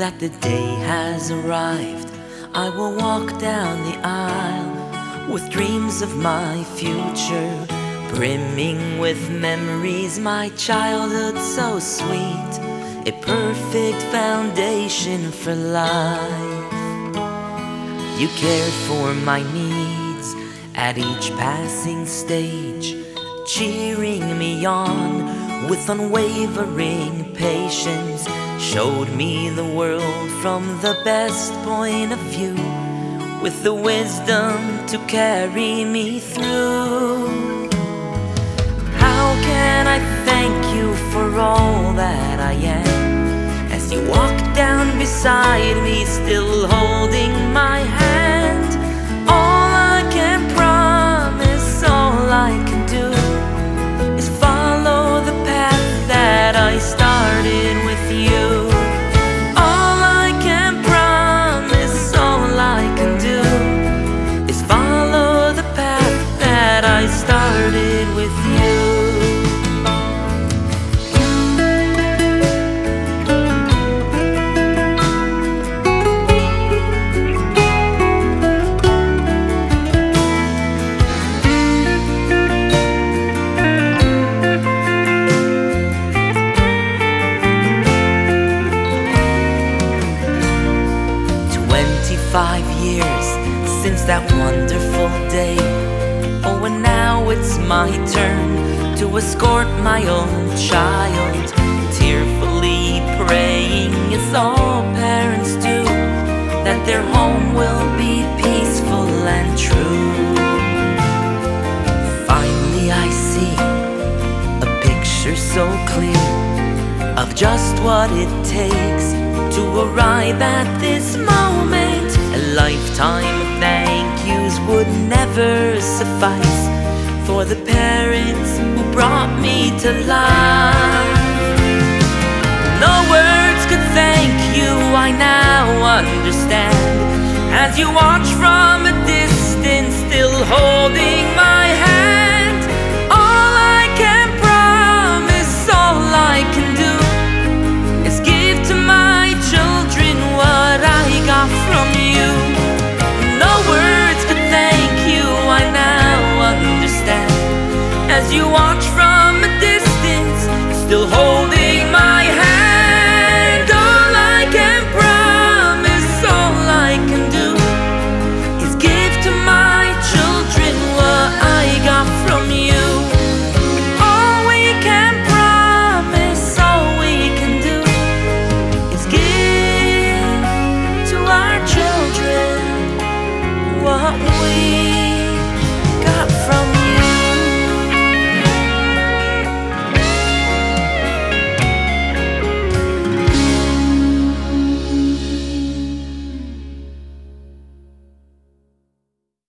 that the day has arrived, I will walk down the aisle with dreams of my future, brimming with memories, my childhood so sweet, a perfect foundation for life. You cared for my needs at each passing stage, cheering me on with unwavering patience showed me the world from the best point of view with the wisdom to carry me through. How can I thank you for all that I am as you walk down beside me, still started with you. Twenty-five years since that wonderful my turn to escort my own child, tearfully praying, as all parents do, that their home will be peaceful and true. Finally, I see a picture so clear of just what it takes to arrive at this moment. A lifetime of thank yous would never suffice for the parents who brought me to life. No words could thank you, I now understand. As you watch from a distance, still holding as you watch from